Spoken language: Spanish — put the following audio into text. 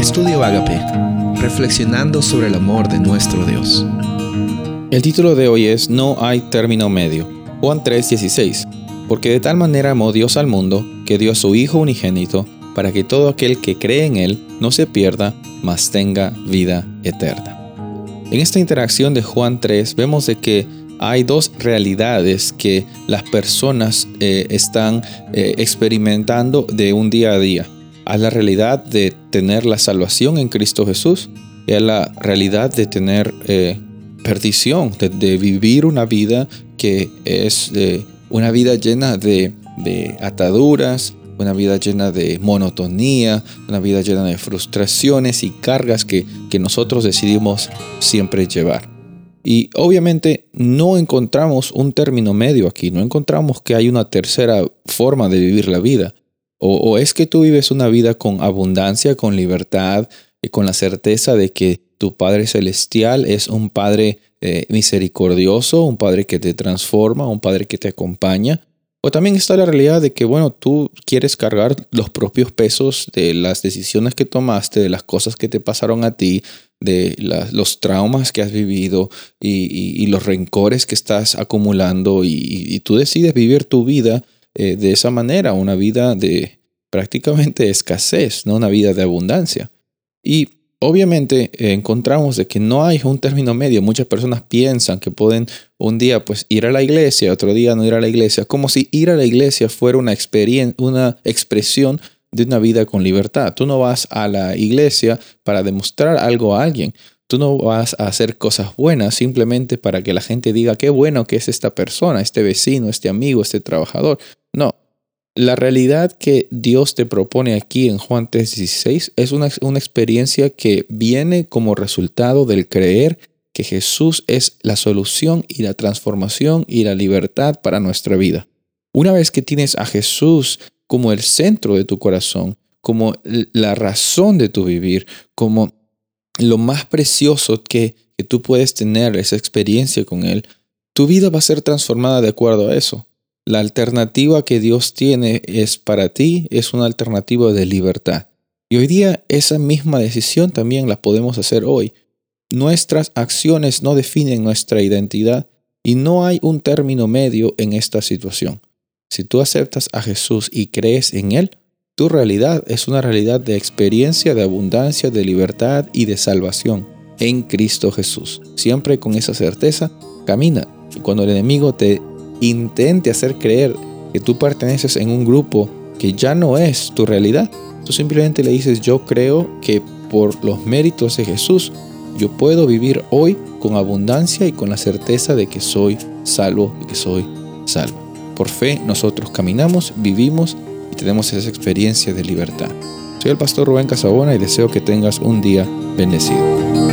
Estudio Agape, reflexionando sobre el amor de nuestro Dios. El título de hoy es No hay término medio. Juan 3:16. Porque de tal manera amó Dios al mundo, que dio a su Hijo unigénito, para que todo aquel que cree en Él no se pierda, mas tenga vida eterna. En esta interacción de Juan 3 vemos de que hay dos realidades que las personas eh, están eh, experimentando de un día a día. Hay la realidad de tener la salvación en Cristo Jesús y hay la realidad de tener eh, perdición, de, vivir una vida que es una vida llena de, de ataduras, una vida llena de monotonía, una vida llena de frustraciones y cargas que, que nosotros decidimos siempre llevar. Y obviamente no encontramos un término medio aquí, no encontramos que hay una tercera forma de vivir la vida. O, es que tú vives una vida con abundancia, con libertad, y con la certeza de que tu Padre Celestial es un Padre eh, misericordioso, un Padre que te transforma, un Padre que te acompaña. O también está la realidad de que, bueno, tú quieres cargar los propios pesos de las decisiones que tomaste, de las cosas que te pasaron a ti, de los traumas que has vivido y, los rencores que estás acumulando y, tú decides vivir tu vida eh, de esa manera, una vida de prácticamente escasez, no una vida de abundancia. Y obviamente eh, encontramos de que no hay un término medio. Muchas personas piensan que pueden un día pues ir a la iglesia, otro día no ir a la iglesia, como si ir a la iglesia fuera una, una expresión de una vida con libertad. Tú no vas a la iglesia para demostrar algo a alguien. Tú no vas a hacer cosas buenas simplemente para que la gente diga qué bueno que es esta persona, este vecino, este amigo, este trabajador. La realidad que Dios te propone aquí en Juan 3:16 es una, una experiencia que viene como resultado del creer que Jesús es la solución y la transformación y la libertad para nuestra vida. Una vez que tienes a Jesús como el centro de tu corazón, como la razón de tu vivir, como lo más precioso que, que tú puedes tener, esa experiencia con Él, tu vida va a ser transformada de acuerdo a eso. La alternativa que Dios tiene es para ti, es una alternativa de libertad. Y hoy día esa misma decisión también la podemos hacer hoy. Nuestras acciones no definen nuestra identidad y no hay un término medio en esta situación. Si tú aceptas a Jesús y crees en Él, tu realidad es una realidad de experiencia, de abundancia, de libertad y de salvación en Cristo Jesús. Siempre con esa certeza, camina. Y cuando el enemigo te intente hacer creer que tú perteneces en un grupo que ya no es tu realidad, tú simplemente le dices, yo creo que por los méritos de Jesús, yo puedo vivir hoy con abundancia y con la certeza de que soy salvo, que soy salvo. Por fe nosotros caminamos, vivimos y tenemos esa experiencia de libertad. Soy el pastor Rubén Casabona y deseo que tengas un día bendecido.